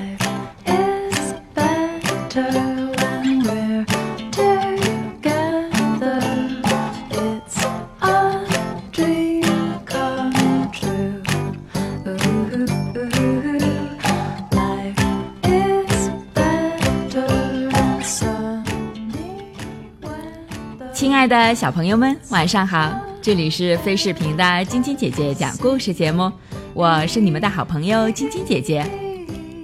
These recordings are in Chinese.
life is better when we're together. It's a dream come true. Life is better in sunny when the 亲爱的小朋友们晚上好这里是非视频的晶晶姐姐讲故事节目我是你们的好朋友晶晶姐姐。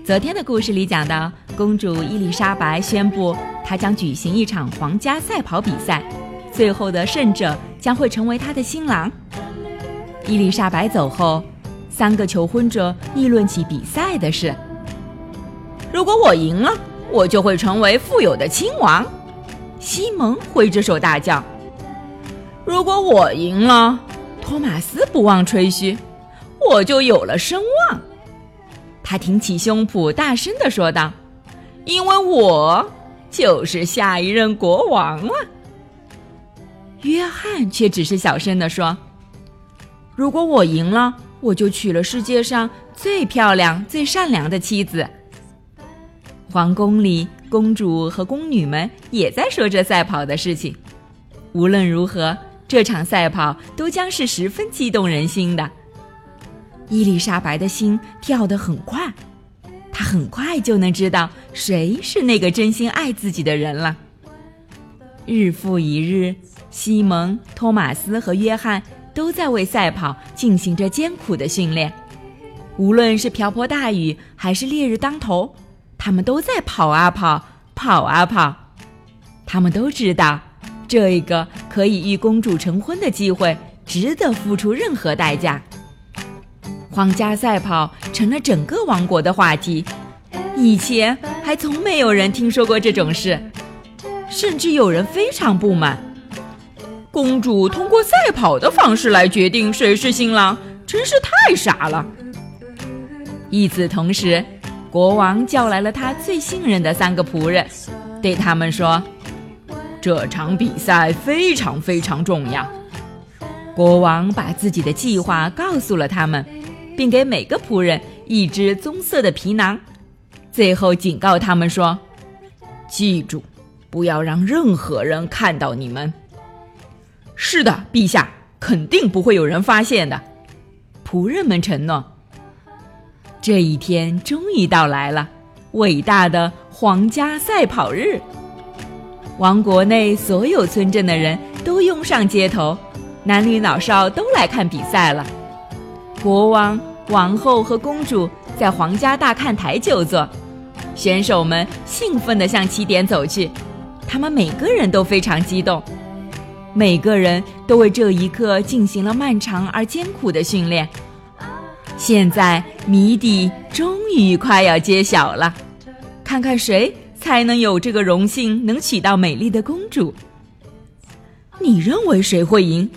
昨天的故事里讲到，公主伊丽莎白宣布，她将举行一场皇家赛跑比赛，最后的胜者将会成为她的新郎。伊丽莎白走后，三个求婚者议论起比赛的事。如果我赢了，我就会成为富有的亲王。西蒙挥着手大叫：“如果我赢了，托马斯不忘吹嘘，我就有了声望。”他挺起胸脯，大声地说道：“因为我就是下一任国王啊！”约翰却只是小声地说：“如果我赢了，我就娶了世界上最漂亮、最善良的妻子。”皇宫里。公主和宫女们也在说着赛跑的事情。无论如何，这场赛跑都将是十分激动人心的。伊丽莎白的心跳得很快，她很快就能知道谁是那个真心爱自己的人了。日复一日，西蒙、托马斯和约翰都在为赛跑进行着艰苦的训练。无论是瓢泼大雨，还是烈日当头。他们都在跑啊跑，跑啊跑。他们都知道，这个可以与公主成婚的机会值得付出任何代价。皇家赛跑成了整个王国的话题，以前还从没有人听说过这种事，甚至有人非常不满。公主通过赛跑的方式来决定谁是新郎，真是太傻了。与此同时。国王叫来了他最信任的三个仆人，对他们说：“这场比赛非常非常重要。”国王把自己的计划告诉了他们，并给每个仆人一只棕色的皮囊，最后警告他们说：“记住，不要让任何人看到你们。”是的，陛下，肯定不会有人发现的。仆人们承诺。这一天终于到来了，伟大的皇家赛跑日。王国内所有村镇的人都拥上街头，男女老少都来看比赛了。国王、王后和公主在皇家大看台就坐，选手们兴奋地向起点走去，他们每个人都非常激动，每个人都为这一刻进行了漫长而艰苦的训练。现在谜底终于快要揭晓了，看看谁才能有这个荣幸，能娶到美丽的公主。你认为谁会赢？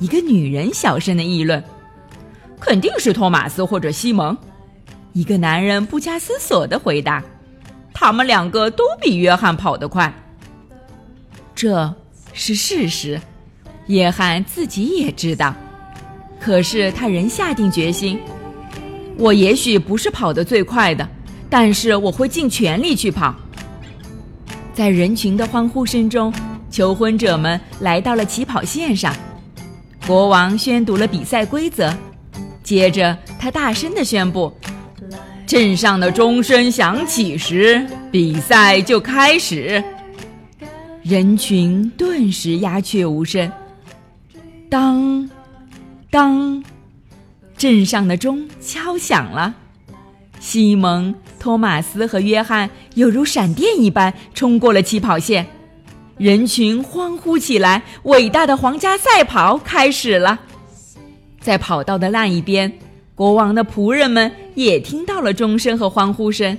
一个女人小声的议论：“肯定是托马斯或者西蒙。”一个男人不加思索的回答：“他们两个都比约翰跑得快。”这是事实，约翰自己也知道。可是他仍下定决心。我也许不是跑得最快的，但是我会尽全力去跑。在人群的欢呼声中，求婚者们来到了起跑线上。国王宣读了比赛规则，接着他大声地宣布：“镇上的钟声响起时，比赛就开始。”人群顿时鸦雀无声。当。当，镇上的钟敲响了，西蒙、托马斯和约翰犹如闪电一般冲过了起跑线，人群欢呼起来。伟大的皇家赛跑开始了，在跑道的那一边，国王的仆人们也听到了钟声和欢呼声，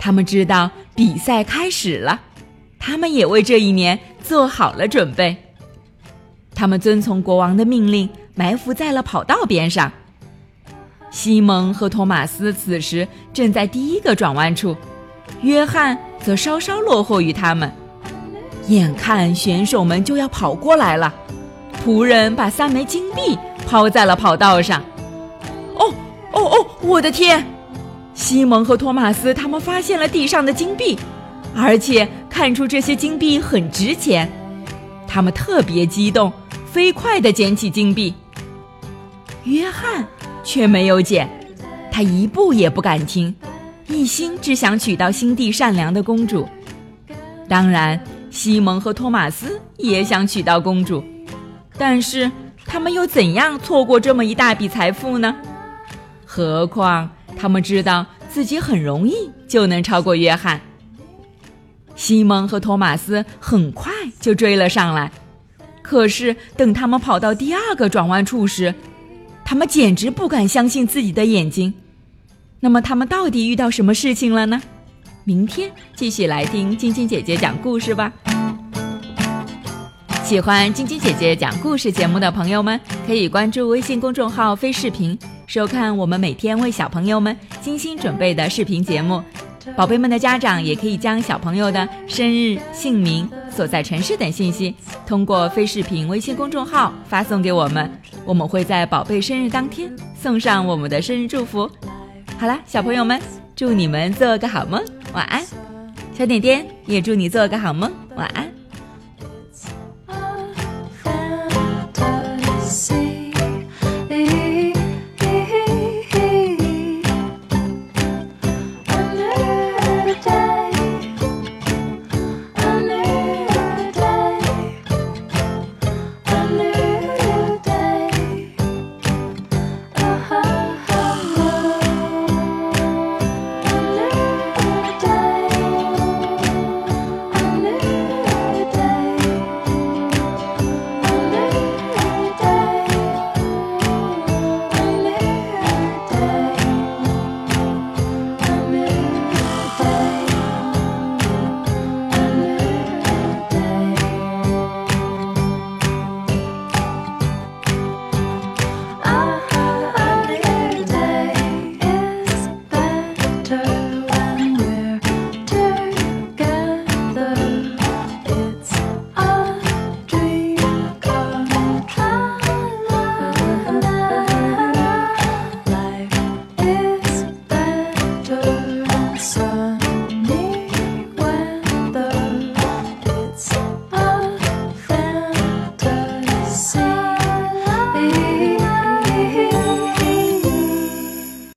他们知道比赛开始了，他们也为这一年做好了准备，他们遵从国王的命令。埋伏在了跑道边上。西蒙和托马斯此时正在第一个转弯处，约翰则稍稍落后于他们。眼看选手们就要跑过来了，仆人把三枚金币抛在了跑道上。哦哦哦！我的天！西蒙和托马斯他们发现了地上的金币，而且看出这些金币很值钱，他们特别激动，飞快地捡起金币。约翰却没有捡，他一步也不敢停，一心只想娶到心地善良的公主。当然，西蒙和托马斯也想娶到公主，但是他们又怎样错过这么一大笔财富呢？何况他们知道自己很容易就能超过约翰。西蒙和托马斯很快就追了上来，可是等他们跑到第二个转弯处时，他们简直不敢相信自己的眼睛。那么他们到底遇到什么事情了呢？明天继续来听晶晶姐姐讲故事吧。喜欢晶晶姐姐讲故事节目的朋友们，可以关注微信公众号“飞视频”，收看我们每天为小朋友们精心准备的视频节目。宝贝们的家长也可以将小朋友的生日、姓名、所在城市等信息，通过飞视频微信公众号发送给我们，我们会在宝贝生日当天送上我们的生日祝福。好啦，小朋友们，祝你们做个好梦。晚安，小点点也祝你做个好梦。晚安。